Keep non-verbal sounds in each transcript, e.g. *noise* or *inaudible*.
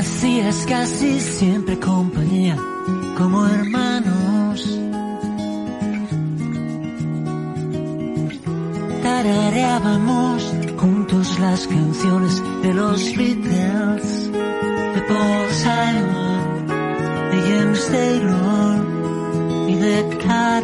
Hacías casi siempre compañía como hermanos. Tarareábamos juntos las canciones de los Beatles, de Paul Simon, de James Taylor y de Carole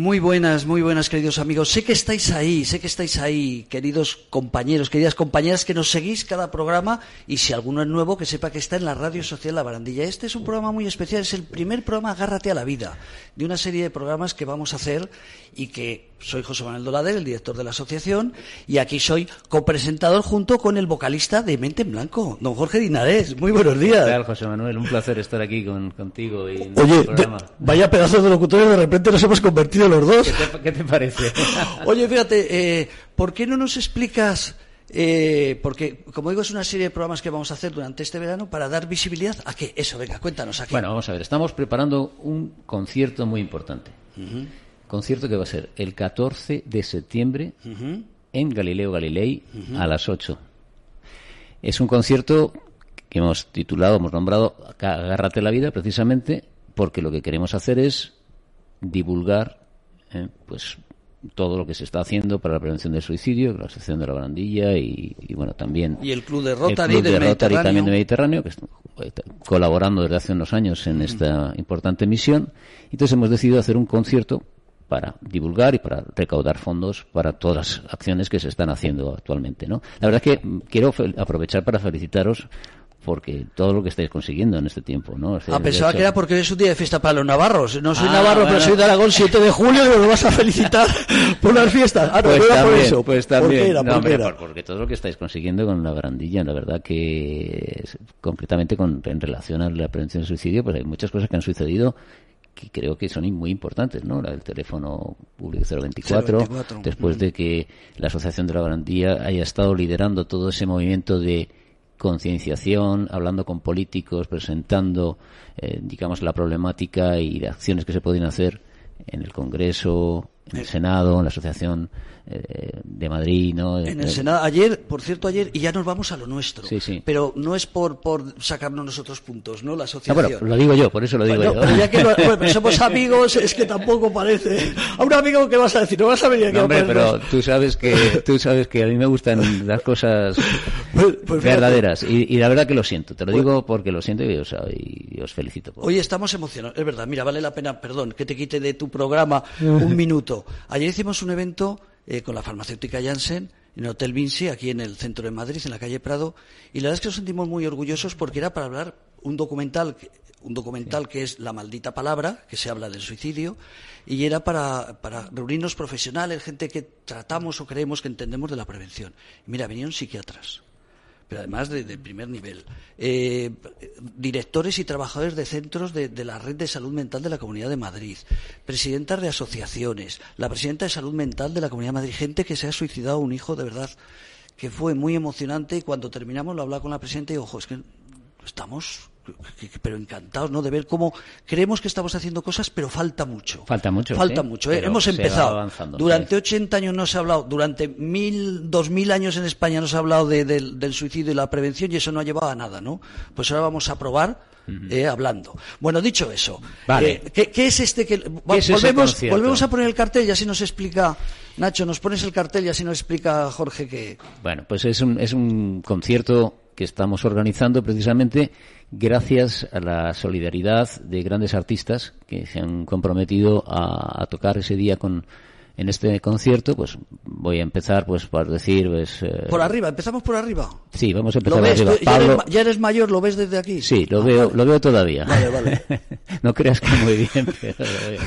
Muy buenas, muy buenas, queridos amigos. Sé que estáis ahí, sé que estáis ahí, queridos compañeros, queridas compañeras, que nos seguís cada programa y si alguno es nuevo, que sepa que está en la Radio Social La Barandilla. Este es un programa muy especial, es el primer programa Agárrate a la Vida, de una serie de programas que vamos a hacer y que soy José Manuel Dolader, el director de la asociación, y aquí soy copresentador junto con el vocalista de Mente en Blanco, don Jorge Dinares. Muy buenos días. ¿Qué tal, José Manuel? Un placer estar aquí con, contigo y en Oye, el programa. de- vaya pedazos de locutores, de repente nos hemos convertido los dos. ¿Qué te, qué te parece? *laughs* Oye, fíjate, eh, ¿por qué no nos explicas? eh, porque, como digo, es una serie de programas que vamos a hacer durante este verano para dar visibilidad a qué. Eso, venga, cuéntanos aquí. bueno, vamos a ver. Estamos preparando un concierto muy importante. Concierto que va a ser el 14 de septiembre en Galileo Galilei a las 8. Es un concierto que hemos titulado, hemos nombrado Agárrate la vida, precisamente porque lo que queremos hacer es divulgar eh, pues todo lo que se está haciendo para la prevención del suicidio, la Asociación de la Barandilla y, y, bueno, también Y el Club de Rotary el Club de Rotary también del Mediterráneo, que está colaborando desde hace unos años en esta importante misión. Entonces hemos decidido hacer un concierto para divulgar y para recaudar fondos para todas las acciones que se están haciendo actualmente, ¿no? La verdad es que mm, quiero aprovechar para felicitaros porque todo lo que estáis consiguiendo en este tiempo, ¿no? O sea, Ah, pensaba hecho- que era porque hoy es un día de fiesta para los navarros. No soy Ah, navarro, pero soy de Aragón, 7 de julio, y me vas a felicitar *laughs* por las fiestas. Ah, no, pues no era por también, eso. pues ¿Por qué era? No, ¿Por qué hombre, era? por- porque todo lo que estáis consiguiendo con la barandilla, la verdad que concretamente con, en relación a la prevención del suicidio, pues hay muchas cosas que han sucedido que creo que son muy importantes, ¿no? La del teléfono público 024, 024, después de que la Asociación de la Barandilla haya estado liderando todo ese movimiento de concienciación, hablando con políticos, presentando, eh, digamos, la problemática y acciones que se pueden hacer en el Congreso, en el Senado, en la Asociación eh, de Madrid, ¿no? En el Senado, ayer, por cierto, ayer, y ya nos vamos a lo nuestro. Sí, sí. Pero no es por, por sacarnos nosotros puntos, ¿no? La Ah, asociación. bueno, lo digo yo, por eso lo digo Bueno, yo. pero ya que lo- *laughs* bueno, somos amigos, es que tampoco parece. A un amigo, ¿qué vas a decir? No vas a venir aquí No, a hombre, pero tú sabes que tú sabes que a mí me gustan las cosas Pues- pues verdaderas y, y la verdad que lo siento. Te lo digo porque lo siento y os, y os felicito. por- Hoy estamos emocionados, es verdad. Mira, vale la pena, perdón, que te quite de tu programa un *laughs* minuto. Ayer hicimos un evento eh, con la farmacéutica Janssen en el Hotel Vinci, aquí en el centro de Madrid, en la calle Prado, y la verdad es que nos sentimos muy orgullosos porque era para hablar un documental, un documental que es La maldita palabra, que se habla del suicidio, y era para, para reunirnos profesionales, gente que tratamos o creemos que entendemos de la prevención. Y mira, vinieron psiquiatras pero además de, primer nivel. Eh, directores y trabajadores de centros de, la red de salud mental de la Comunidad de Madrid, presidentas de asociaciones, la presidenta de salud mental de la Comunidad de Madrid, gente que se ha suicidado un hijo de verdad, que fue muy emocionante y cuando terminamos lo hablaba con la presidenta y ojo, es que estamos pero encantados no de ver cómo creemos que estamos haciendo cosas pero falta mucho Falta mucho, falta sí, mucho ¿eh? hemos empezado avanzando, durante sí. 80 años no se ha hablado durante mil dos mil años en España no se ha hablado de- del- del suicidio y la prevención y eso no ha llevado a nada no pues ahora vamos a probar eh, hablando. Bueno, dicho eso, Vale. eh, ¿qué, qué es este que es volvemos, volvemos a poner el cartel y así nos explica Nacho, nos pones el cartel y así nos explica Jorge que Bueno, pues es un, es un concierto que estamos organizando precisamente gracias a la solidaridad de grandes artistas que se han comprometido a, a tocar ese día con en este concierto. Pues voy a empezar, pues por decir, pues eh, por arriba, empezamos por arriba. sí, vamos a empezar ¿Lo por arriba. Tú- ya, eres, Pablo, ya eres mayor, lo ves desde aquí. Sí, lo Ah, veo, vale. lo veo todavía. Vale, vale. *laughs* no creas que muy bien, pero lo veo.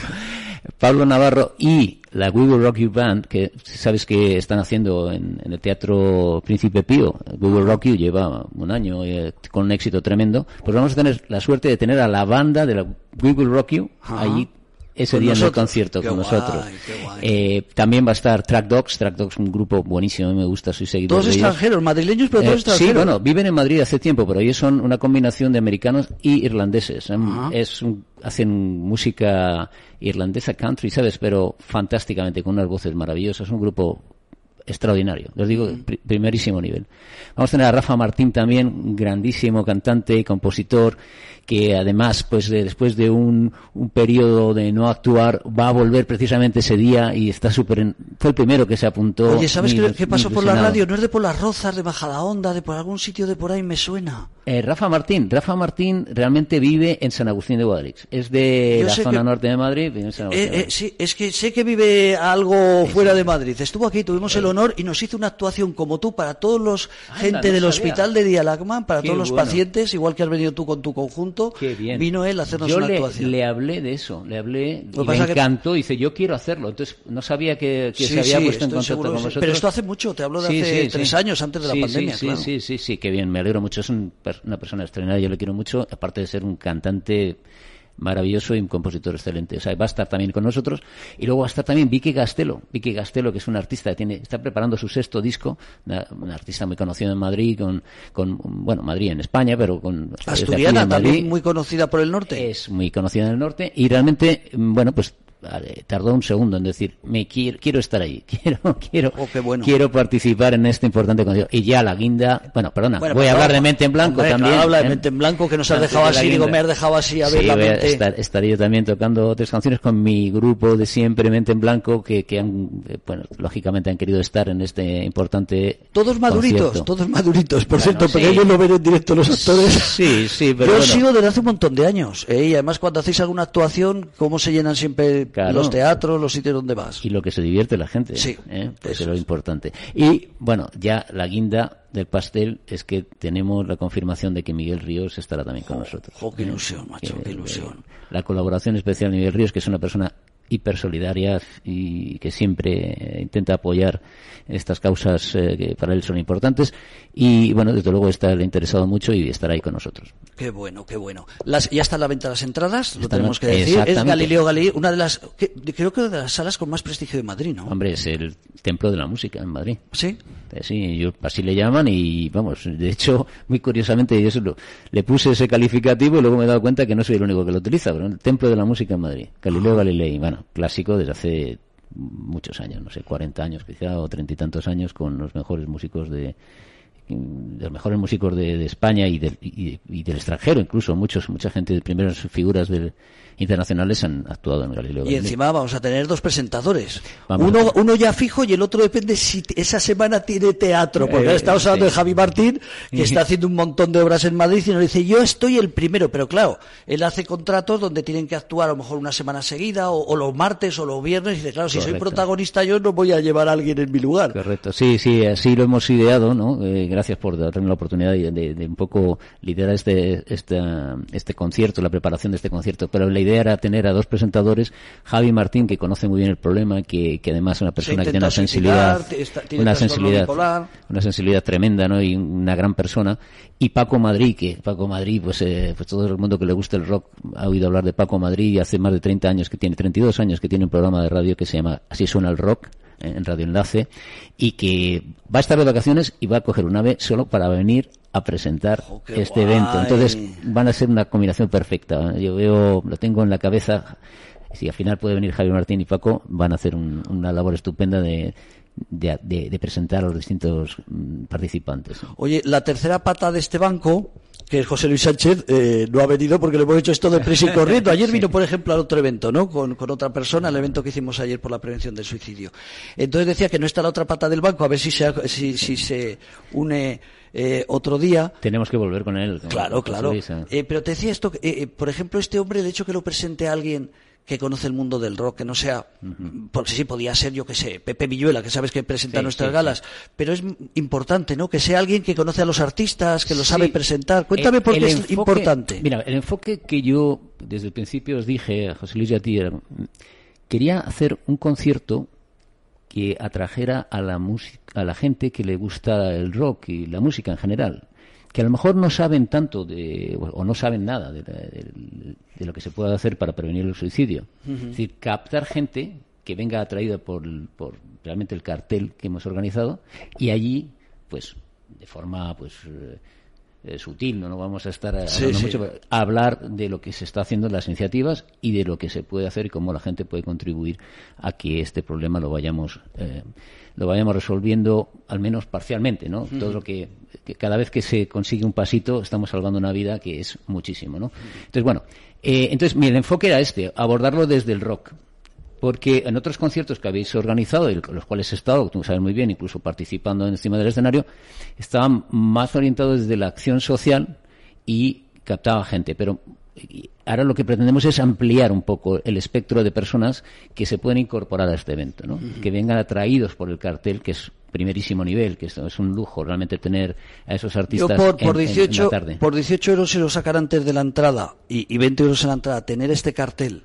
Pablo Navarro y la We Will Rock You Band, que sabes que están haciendo en, en el Teatro Príncipe Pío. We Will Rock You lleva un año eh, con un éxito tremendo. Pues vamos a tener la suerte de tener a la banda de la We Will Rock You allí ese día en el nosotros. concierto Qué con guay, nosotros. Eh, también va a estar Track Dogs. Track Dogs, un grupo buenísimo, a mí me gusta, soy seguidor Todos de ellos. extranjeros, madrileños, pero todos Eh, sí, extranjeros. bueno, viven en Madrid hace tiempo, pero ellos son una combinación de americanos y irlandeses. Em. Es un- hacen música irlandesa country, ¿sabes? Pero fantásticamente, con unas voces maravillosas. Un grupo extraordinario. Les digo, pri- primerísimo nivel. Vamos a tener a Rafa Martín también, grandísimo cantante, compositor, que además, pues de- después de un, un periodo de no actuar, va a volver precisamente ese día y está súper... Fue el primero que se apuntó. Oye, ¿sabes qué, pasó por la radio? No es de por las rozas, de Majadahonda, de por algún sitio de por ahí, me suena. Eh, Rafa Martín. Rafa Martín realmente vive en San Agustín de Guadalix. Es de Yo la zona que- norte de Madrid. vive en San Agustín Eh, de eh, sí, es que sé que vive algo fuera de Madrid. Estuvo aquí, tuvimos el honor y nos hizo una actuación como tú para todos los Anda, gente no del sabía. hospital de Dialagman, para Qué todos los bueno. pacientes, igual que has venido tú con tu conjunto. Bien. Vino él a hacernos yo una le, actuación. le hablé de eso, le hablé y me pasa que- encantó. Dice, yo quiero hacerlo. Entonces, no sabía que, que Sí, se había sí, puesto en contacto con vosotros. Pero esto hace mucho, te hablo de hace tres años, antes de la pandemia, Sí, claro. sí, sí, sí, qué bien, me alegro mucho. Es un una persona extraordinaria, yo le quiero mucho, aparte de ser un cantante maravilloso y un compositor excelente. O sea, va a estar también con nosotros. Y luego va a estar también Vicky Gastelo. Vicky Gastelo, que es una artista que tiene, está preparando su sexto disco, una, una artista muy conocida en Madrid, con, con, bueno, Madrid en España, pero con... aquí Asturiana, también muy conocida por el norte. Es muy conocida en el norte y realmente, mm, bueno, pues vale, tardó un segundo en decir, me quiero, quiero estar ahí, *laughs* quiero, quiero, Oh, bueno. quiero participar en este importante concierto. Y ya la guinda, bueno, perdona, Bueno, voy a hablar de mente en blanco Hombre, también. claro, habla de ¿eh? mente en blanco, que nos has dejado de así, digo, me has dejado así a ver Sí, la voy a mente. estar- estaré yo también tocando tres canciones con mi grupo de siempre, Mente en Blanco, que, que han, eh, bueno, lógicamente han querido estar en este importante Todos maduritos, concierto. todos maduritos. Por Bueno, cierto, sí. pero ellos lo ven en directo los actores. Sí, sí, pero Yo bueno. sigo desde hace un montón de años. ¿eh? Y además, cuando hacéis alguna actuación, ¿cómo se llenan siempre Claro. los teatros, los sitios donde vas? y lo que se divierte la gente. Sí, ¿eh? Pues eso es lo importante. Y bueno, ya la guinda del pastel es que tenemos la confirmación de que Miguel Ríos estará también con nosotros. jo, qué ¿eh? ilusión, macho, qué ilusión. La colaboración especial de Miguel Ríos, que es una persona hiper solidaria y que siempre intenta apoyar estas causas eh, que para él son importantes y bueno desde luego está le interesado mucho y estará ahí con nosotros Qué bueno, qué bueno. Las, ya está a la venta las entradas, lo tenemos que decir. Es. Galileo Galilei, una de las, que- creo que de las salas con más prestigio de Madrid, ¿no? hombre es el templo de la música en Madrid Sí. Eh, Sí, yo, así le llaman y vamos, de hecho, muy curiosamente yo lo- le puse ese calificativo y luego me he dado cuenta que no soy el único que lo utiliza, pero el Templo de la Música en Madrid, Galileo Galilei, bueno, clásico desde hace muchos años, no sé, 40 años quizá o treinta y tantos años con los mejores músicos de los mejores músicos de, España y, y del extranjero incluso muchos mucha gente de primeras figuras del, internacionales han actuado en Galileo Y encima vamos a tener dos presentadores. Vamos. Uno, uno ya fijo y el otro depende si esa semana tiene teatro. Porque Eh, estamos hablando de Javi Martín, que está haciendo un montón de obras en Madrid y nos dice, yo estoy el primero. Pero claro, él hace contratos donde tienen que actuar a lo mejor una semana seguida, o, o los martes o los viernes. Y dice, claro, si soy protagonista yo no voy a llevar a alguien en mi lugar. Correcto, sí, sí, así lo hemos ideado, ¿no? Eh, gracias por darme la oportunidad de, de- de un poco liderar este, este, este concierto, la preparación de este concierto. Pero la idea era tener a dos presentadores, Javi Martín, que conoce muy bien el problema, que, que además es una persona que tiene una sensibilidad, una sensibilidad, bipolar. una sensibilidad tremenda, ¿no? Y una gran persona. Y Paco Madrid, que Paco Madrid, pues, eh, pues todo el mundo que le gusta el rock ha oído hablar de Paco Madrid y hace más de 30 años que tiene, 32 años que tiene un programa de radio que se llama Así suena el rock en Radio Enlace y que va a estar de vacaciones y va a coger un ave solo para venir a presentar Oh, este evento. Entonces van a ser una combinación perfecta. Yo veo, lo tengo en la cabeza. Si al final puede venir Javier Martín y Paco, van a hacer un- una labor estupenda de de, de- de presentar a los distintos mm, participantes. Oye, la tercera pata de este banco, que José Luis Sánchez, eh, no ha venido porque le hemos hecho esto de prisa y *laughs* corriendo. Ayer vino, por ejemplo, al otro evento, ¿no? Con, con otra persona, el evento que hicimos ayer por la prevención del suicidio. Entonces decía que no está la otra pata del banco, a ver si se, ha- si, si se une eh, otro día. Tenemos que volver con él. Claro, claro. Luis, ¿eh? Eh, pero te decía esto, por ejemplo, este hombre, el hecho que lo presente a alguien que conoce el mundo del rock, que no sea, porque sí podía ser, yo que sé, Pepe Villuela, que sabes que presenta Sí, nuestras sí, galas, pero es importante, ¿no? Que sea alguien que conoce a los artistas, que lo sabe presentar. Cuéntame Eh, por el qué es importante. Mira, el enfoque que yo desde el principio os dije a José Luis y a ti era, quería hacer un concierto que atrajera a la música, a la gente que le gusta el rock y la música en general, que a lo mejor no saben tanto de, o no saben nada de, de- de lo que se puede hacer para prevenir el suicidio. Es decir, captar gente que venga atraída por, por realmente el cartel que hemos organizado y allí, pues, de forma, pues, eh, sutil, no, no vamos a estar eh, Sí, hablando sí. mucho, pero hablar de lo que se está haciendo en las iniciativas y de lo que se puede hacer y cómo la gente puede contribuir a que este problema lo vayamos eh, lo vayamos resolviendo al menos parcialmente, ¿no? Todo lo que, que cada vez que se consigue un pasito estamos salvando una vida que es muchísimo, ¿no? Entonces bueno, eh, entonces mi enfoque era este, abordarlo desde el rock. Porque en otros conciertos que habéis organizado, y los cuales he estado, tú sabes muy bien, incluso participando encima del escenario, estaban más orientados desde la acción social y captaba gente. Pero ahora lo que pretendemos es ampliar un poco el espectro de personas que se pueden incorporar a este evento, ¿no? Que vengan atraídos por el cartel, que es primerísimo nivel, que es un lujo realmente tener a esos Yo artistas por, por, en- en- en 18, la tarde. por 18 euros se lo sacan antes de la entrada y, y 20 euros en la entrada, tener este cartel.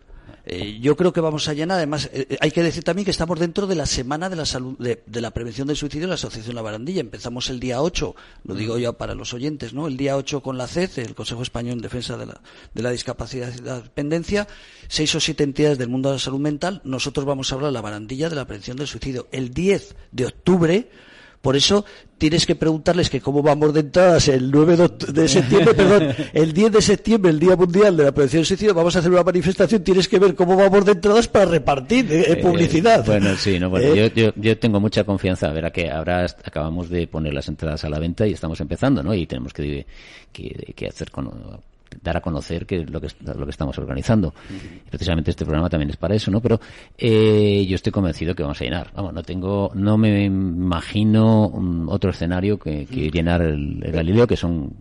Eh, yo creo que vamos a llenar. Además, eh, eh, hay que decir también que estamos dentro de la semana de la salud, de, de la prevención del suicidio en la Asociación La Barandilla. Empezamos el día 8, lo digo ya para los oyentes, ¿no? El día 8 con la CED, el Consejo Español en Defensa de la, de la Discapacidad y la Dependencia, seis o siete entidades del mundo de la salud mental. Nosotros vamos a hablar La Barandilla de la prevención del suicidio. El 10 de octubre, por eso tienes que preguntarles que cómo vamos de entradas el 9 de, septiembre, perdón, *laughs* el 10 de septiembre, el Día Mundial de la Prevención del Suicidio, vamos a hacer una manifestación, tienes que ver cómo vamos de entradas para repartir eh, Eh, publicidad. bueno, sí, no, bueno, Eh, yo, yo, yo tengo mucha confianza. Verá que ahora acabamos de poner las entradas a la venta y estamos empezando, ¿no? Y tenemos que, que, que hacer con, dar a conocer que lo que lo que estamos organizando. Y precisamente este programa también es para eso, ¿no? Pero eh, yo estoy convencido que vamos a llenar. Vamos, no tengo, no me imagino un otro escenario que, llenar el Galileo, que son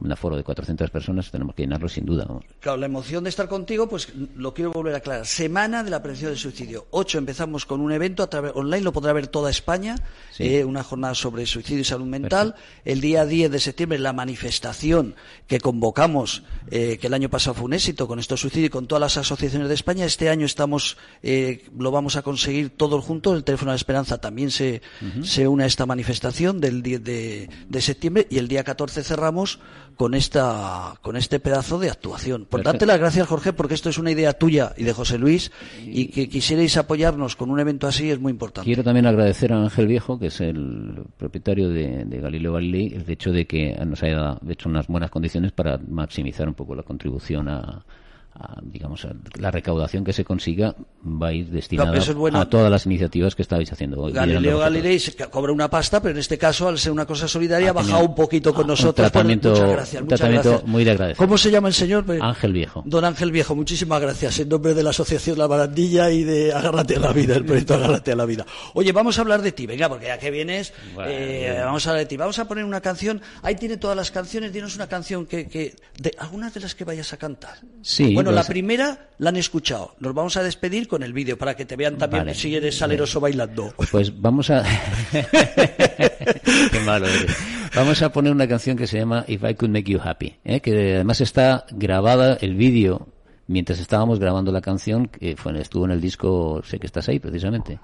un aforo de 400 personas, tenemos que llenarlo sin duda. vamos. Claro, la emoción de estar contigo, pues lo quiero volver a aclarar. Semana de la prevención del suicidio. 8 empezamos con un evento a través online, lo podrá ver toda España, Sí. eh, una jornada sobre suicidio y salud mental. El día 10 de septiembre la manifestación que convocamos, eh, que el año pasado fue un éxito con estos suicidios y con todas las asociaciones de España. Este año estamos, eh, lo vamos a conseguir todos juntos. El teléfono de la esperanza también se, se une a esta manifestación del 10 de, de septiembre y el día 14 cerramos con esta con este pedazo de actuación. Por Perfecto. darte las gracias, Jorge, porque esto es una idea tuya y de José Luis y que quisierais apoyarnos con un evento así es muy importante. Quiero también agradecer a Ángel Viejo, que es el propietario de, de Galileo Galilei, el hecho de que nos haya hecho unas buenas condiciones para maximizar un poco la contribución a, a, digamos, a la recaudación que se consiga va a ir destinada es bueno. a todas las iniciativas que estáis haciendo. hoy, Galileo. Galilei se cobra una pasta, pero en este caso, al ser una cosa solidaria, ha bajado un poquito con un nosotros. tratamiento- muchas gracias, un muchas tratamiento gracias. muy de agradecer. ¿Cómo se llama el señor? Ángel Viejo. Don Ángel Viejo, muchísimas gracias. En nombre de la Asociación La Barandilla y de Agárrate a la Vida, el proyecto Agárrate a la Vida. Oye, vamos a hablar de ti, venga, porque ya que vienes, Bueno. eh, vamos a hablar de ti. Vamos a poner una canción. Ahí tiene todas las canciones. Dinos una canción que, que de algunas de las que vayas a cantar. Sí, Bueno, pues- la primera la han escuchado. Nos vamos a despedir con el vídeo para que te vean también Vale. si eres saleroso bailando. Pues vamos a. *laughs* Qué malo eres. Vamos a poner una canción que se llama If I Could Make You Happy, ¿eh? que además está grabada el vídeo mientras estábamos grabando la canción, que fue, estuvo en el disco Sé que estás ahí, precisamente.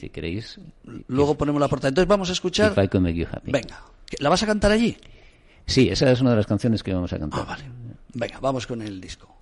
Si queréis, Luego ponemos la portada. Entonces vamos a escuchar. If I Could Make You Happy. Venga, ¿la vas a cantar allí? Sí, esa es una de las canciones que vamos a cantar. Ah, vale. Venga, vamos con el disco.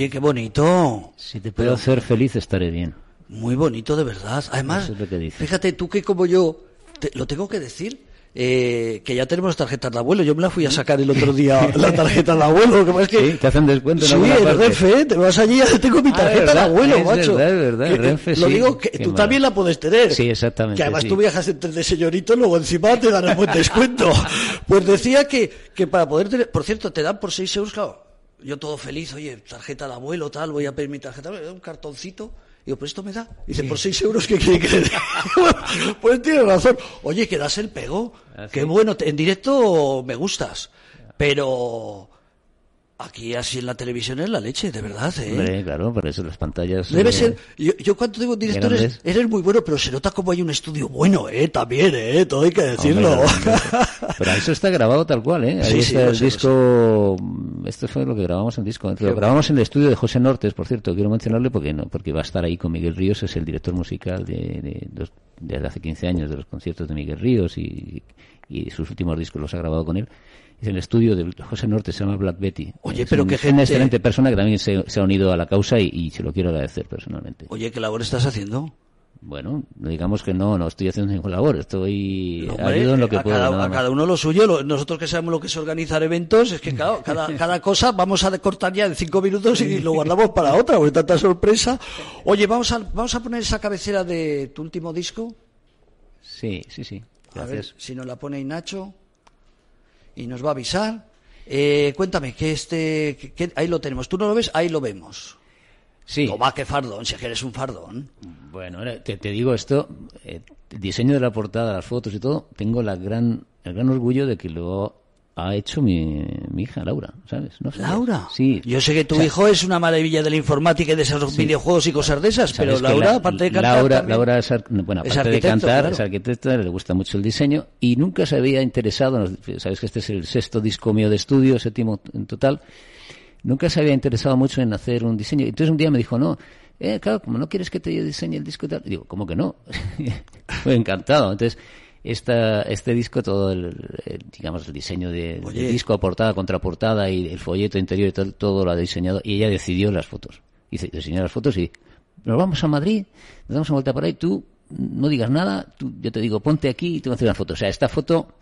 Oye, qué bonito. Si te puedo hacer feliz, estaré bien. Muy bonito, de verdad. Además, que fíjate, tú que como yo, te- lo tengo que decir, eh, que ya tenemos tarjetas de abuelo. Yo me la fui a sacar el otro *laughs* día, la tarjeta de abuelo. Lo que es que... Sí, te hacen descuento en Sí, parte. Renfe, ¿eh? te vas allí y tengo mi Ah, tarjeta de verdad, abuelo, es macho. verdad, es verdad, Que- Renfe lo sí, digo que tú también la puedes tener. Sí, exactamente, Que además sí. tú viajas entre de señorito, luego encima te dan el buen descuento. *laughs* Pues decía que, que para poder tener, por cierto, te dan por 6 euros, claro. Yo todo feliz, oye, tarjeta de abuelo, tal, voy a pedir mi tarjeta, un cartoncito. Digo, pues esto me da. Dice, por 6 euros, ¿qué quiere que le dé? *laughs* pues tiene razón. Oye, que das el pego. Qué bueno, en directo me gustas. Pero aquí así en la televisión es la leche, de verdad, ¿eh? Hombre, claro, por eso las pantallas... Debe eh, ser, yo, yo cuando digo directores, grandes. eres muy bueno, pero se nota como hay un estudio bueno, eh, también, eh, todo hay que decirlo. Hombre. Pero eso está grabado tal cual, ¿eh? Ahí Sí, sí, está lo el sé, disco. Esto fue lo que grabamos en disco. Lo grabamos en el estudio de José Nortes, por cierto. Quiero mencionarle porque no, porque va a estar ahí con Miguel Ríos, es el director musical de, de, desde hace 15 años de los conciertos de Miguel Ríos y, y sus últimos discos los ha grabado con él. El estudio de José Nortes, se llama Black Betty. Oye, Es pero un- qué es gente- una excelente persona que también se, se ha unido a la causa y, y se lo quiero agradecer personalmente. Oye, ¿qué labor estás haciendo? Bueno, digamos que no, no estoy haciendo ninguna labor, estoy Hombre, ayudo en lo que a, puedo. cada, a uno lo suyo. lo- nosotros que sabemos lo que es organizar eventos, es que claro, cada, *laughs* cada cosa vamos a cortar ya en cinco minutos y lo guardamos para otra, porque tanta sorpresa. Oye, vamos a, vamos a poner esa cabecera de tu último disco. Sí, sí, sí. A ver Gracias. si nos la pone Nacho y nos va a avisar. Eh, cuéntame, que este, que- que- ahí lo tenemos. ¿Tú no lo ves? Ahí lo vemos. Sí. Toma, qué fardón, si es que eres un fardón. Bueno, te, te digo esto, eh, el diseño de la portada, las fotos y todo, tengo la gran, el gran orgullo de que lo ha hecho mi, mi hija Laura, ¿sabes? ¿No sabías? Laura. Sí. Yo sé que tu O sea, hijo es una maravilla de la informática y de esos Sí. videojuegos y cosas de esas, pero Laura, la- aparte de cantar. Laura, Laura es, ar- bueno, es aparte de arquitecto, cantar, claro. es arquitecta, le gusta mucho el diseño y nunca se había interesado, sabes que este es el sexto disco mío de estudio, séptimo en total, nunca se había interesado mucho en hacer un diseño. Entonces un día me dijo, no, eh, claro, como no quieres que te diseñe el disco y tal, digo, ¿cómo que no? *laughs* Fue encantado. Entonces, esta, este disco, todo el, digamos, el diseño de, del disco, portada, contraportada y el folleto interior y todo, todo lo ha diseñado y ella decidió las fotos. Dice, diseñó las fotos y nos vamos a Madrid, nos damos una vuelta por ahí, tú no digas nada, tú, yo te digo, ponte aquí y te voy a hacer una foto. O sea, esta foto,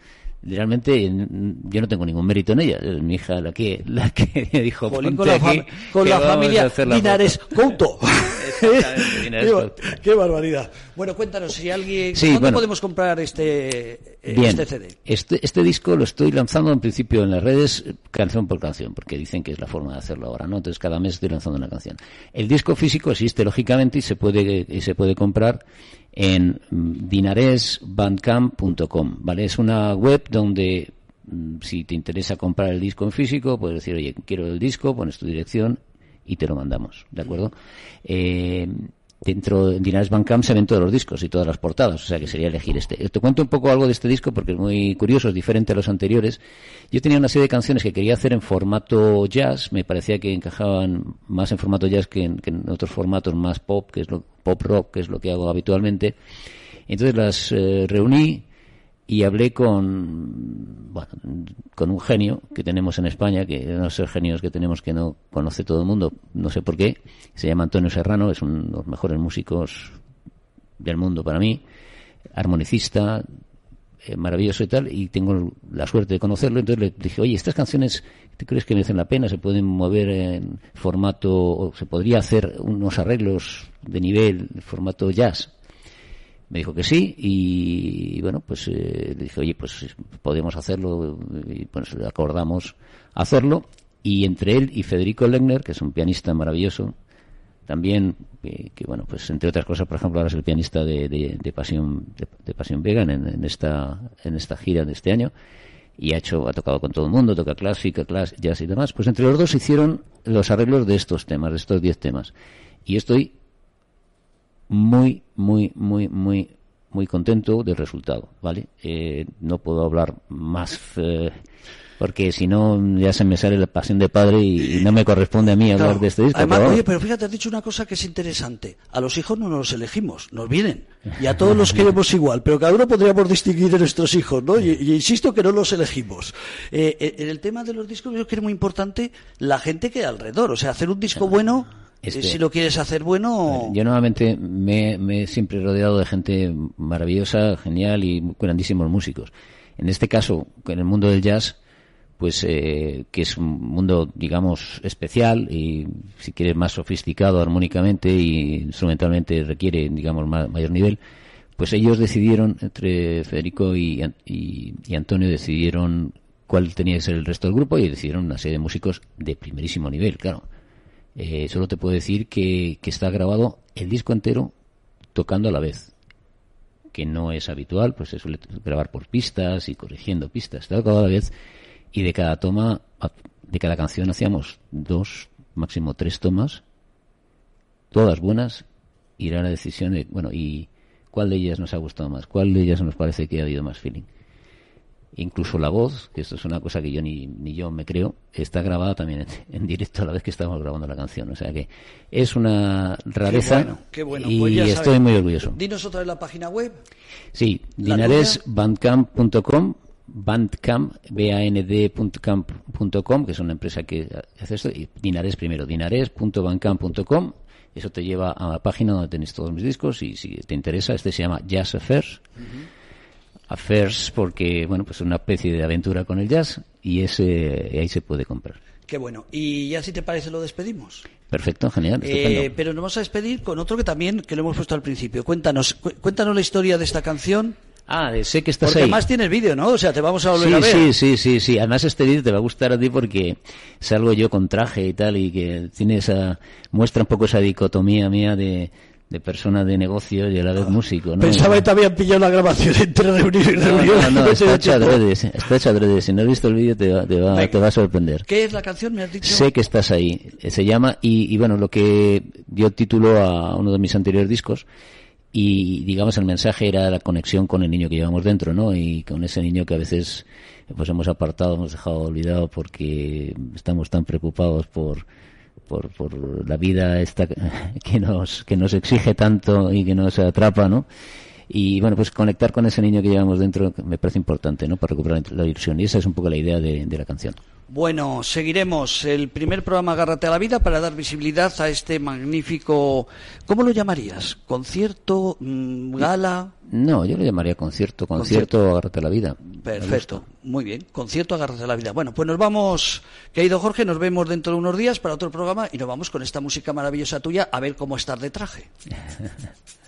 realmente, yo no tengo ningún mérito en ella. Es mi hija la que, la que *laughs* dijo, ponte con la, aquí, con la familia foto". *laughs* *laughs* Couto. Qué, barbaridad. Bueno, cuéntanos, si alguien... Sí, ¿Dónde bueno. podemos comprar este, eh, Bien, este CD? Este, este disco lo estoy lanzando en principio en las redes eh, canción por canción, porque dicen que es la forma de hacerlo ahora, ¿no? Entonces cada mes estoy lanzando una canción. El disco físico existe lógicamente y se puede y se puede comprar en dinaresbandcamp.com, ¿vale? Es una web donde mm, si te interesa comprar el disco en físico, puedes decir, oye, quiero el disco, pones tu dirección y te lo mandamos, ¿de acuerdo? Eh, dentro de Dinares Bandcamp se ven todos los discos y todas las portadas, o sea que sería elegir este. Te cuento un poco algo de este disco porque es muy curioso, es diferente a los anteriores. Yo tenía una serie de canciones que quería hacer en formato jazz, me parecía que encajaban más en formato jazz que en, que en otros formatos más pop, que es lo pop rock, que es lo que hago habitualmente. Entonces las eh, reuní y hablé con bueno, con un genio que tenemos en España, que uno de esos genios que tenemos que no conoce todo el mundo, no sé por qué, se llama Antonio Serrano, es uno de los mejores músicos del mundo para mí, armonicista, eh, maravilloso y tal, y tengo la suerte de conocerlo, entonces le dije, oye, estas canciones, ¿tú crees que merecen la pena? ¿Se pueden mover en formato, o se podría hacer unos arreglos de nivel, formato jazz? Me dijo que sí y bueno, pues eh, le dije, oye, pues podemos hacerlo y pues acordamos hacerlo y entre él y Federico Legner, que es un pianista maravilloso, también que, bueno, pues entre otras cosas, por ejemplo, ahora es el pianista de, de, Pasión de, de Pasión Vegan en, en esta en esta gira de este año y ha hecho ha tocado con todo el mundo, toca clásica, jazz y demás. Pues entre los dos hicieron los arreglos de estos temas, de estos 10 temas. Y estoy muy, muy, muy, muy, muy contento del resultado, ¿vale? Eh, no puedo hablar más, eh, porque si no ya se me sale la pasión de padre y, y no me corresponde a mí hablar de este disco. Además, pero oye, bueno. pero fíjate, has dicho una cosa que es interesante. A los hijos no nos elegimos, nos vienen. Y a todos los queremos igual, pero cada uno podríamos distinguir de nuestros hijos, ¿no? Y, y insisto que no los elegimos. Eh, eh, en el tema de los discos, yo creo que es muy importante la gente que hay alrededor. O sea, hacer un disco bueno, Es que- si lo quieres hacer bueno. Yo nuevamente me, me he siempre rodeado de gente maravillosa, genial y grandísimos músicos. En este caso, en el mundo del jazz, pues eh, que es un mundo, digamos, especial y si quieres más sofisticado armónicamente y instrumentalmente requiere, digamos, ma- mayor nivel, pues ellos decidieron, entre Federico y- y Antonio, decidieron cuál tenía que ser el resto del grupo y decidieron una serie de músicos de primerísimo nivel, claro. Eh, solo te puedo decir que, está grabado el disco entero tocando a la vez, que no es habitual, pues se suele grabar por pistas y corrigiendo pistas, está tocado a la vez y de cada toma, de cada canción hacíamos dos, máximo tres tomas, todas buenas, y era la decisión de, bueno, y cuál de ellas nos ha gustado más, cuál de ellas nos parece que ha habido más feeling. Incluso la voz, que esto es una cosa que yo ni, ni yo me creo, está grabada también en, en directo a la vez que estamos grabando la canción. O sea que es una rareza Qué bueno, qué bueno. y Pues ya estoy sabes. muy orgulloso. Dinos otra vez la página web. Sí, ¿La dinaresbandcamp.com, bandcamp, bandcamp.com, que es una empresa que hace esto, y Dinares primero, dinares.bandcamp.com, eso te lleva a la página donde tenéis todos mis discos y si te interesa, este se llama Jazz Affairs. Affairs porque, bueno, pues es una especie de aventura con el jazz y ese ahí se puede comprar. Qué bueno. Y ya si te parece lo despedimos. Perfecto, genial, Eh, pero nos vamos a despedir con otro que también, que lo hemos puesto al principio. Cuéntanos, cu- cuéntanos la historia de esta canción. Ah, sé que estás Porque ahí. además tienes vídeo, ¿no? O sea, te vamos a volver Sí, a ver. sí, sí, sí, sí. Además este vídeo te va a gustar a ti porque salgo yo con traje y tal y que tiene esa muestra un poco esa dicotomía mía de, de persona de negocio y a la vez músico, ¿no? Pensaba que te habían pillado la grabación entre reunión y No, reunión. no, no, te está hecho *laughs* adrede, está hecho adrede. Si no has visto el vídeo te va, te va, te va a sorprender. ¿Qué es la canción? ¿Me has dicho? Sé que estás ahí. Eh, Se llama, y, y bueno, lo que dio título a uno de mis anteriores discos. Y digamos, el mensaje era la conexión con el niño que llevamos dentro, ¿no? Y con ese niño que a veces pues hemos apartado, hemos dejado olvidado porque estamos tan preocupados por, por, por la vida esta *laughs* que nos, que nos exige tanto y que nos atrapa, ¿no? Y bueno, pues conectar con ese niño que llevamos dentro me parece importante, ¿no? Para recuperar la ilusión. Y esa es un poco la idea de, la canción. Bueno, seguiremos el primer programa Agárrate a la Vida para dar visibilidad a este magnífico. ¿Cómo lo llamarías? ¿Concierto? mm, ¿Gala? No, yo lo llamaría concierto, concierto, agárrate a la vida. Perfecto, muy bien. Concierto Agárrate a la Vida. Bueno, pues nos vamos, querido Jorge, nos vemos dentro de unos días para otro programa y nos vamos con esta música maravillosa tuya a ver cómo estás de traje. *laughs*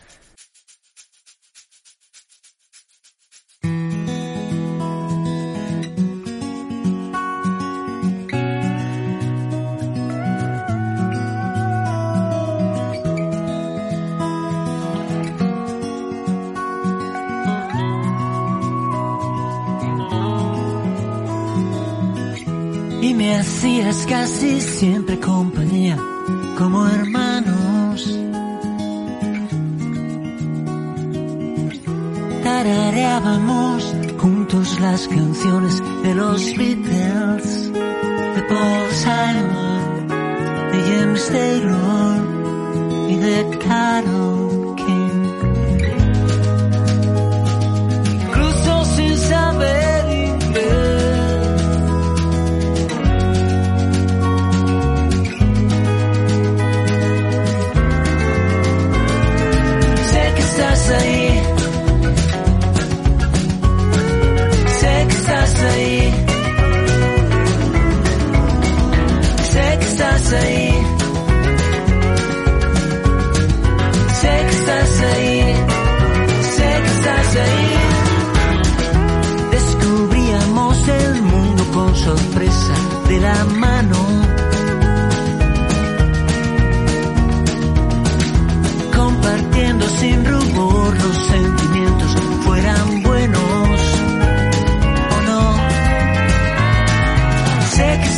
hacías casi siempre compañía como hermanos. Tarareábamos juntos las canciones de los Beatles, de Paul Simon, de James Taylor y de Carole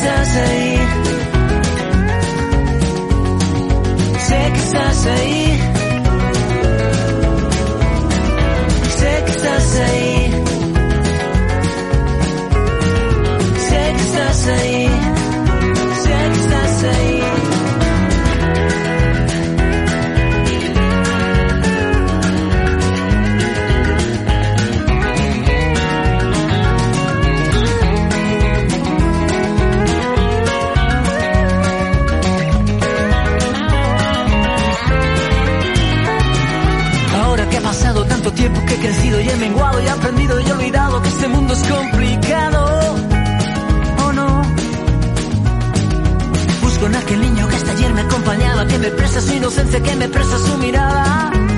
Sé crecido y he menguado y he aprendido y he olvidado que este mundo es complicado. ¿O no? Busco en aquel niño que hasta ayer me acompañaba, que me presta su inocencia, que me presta su mirada.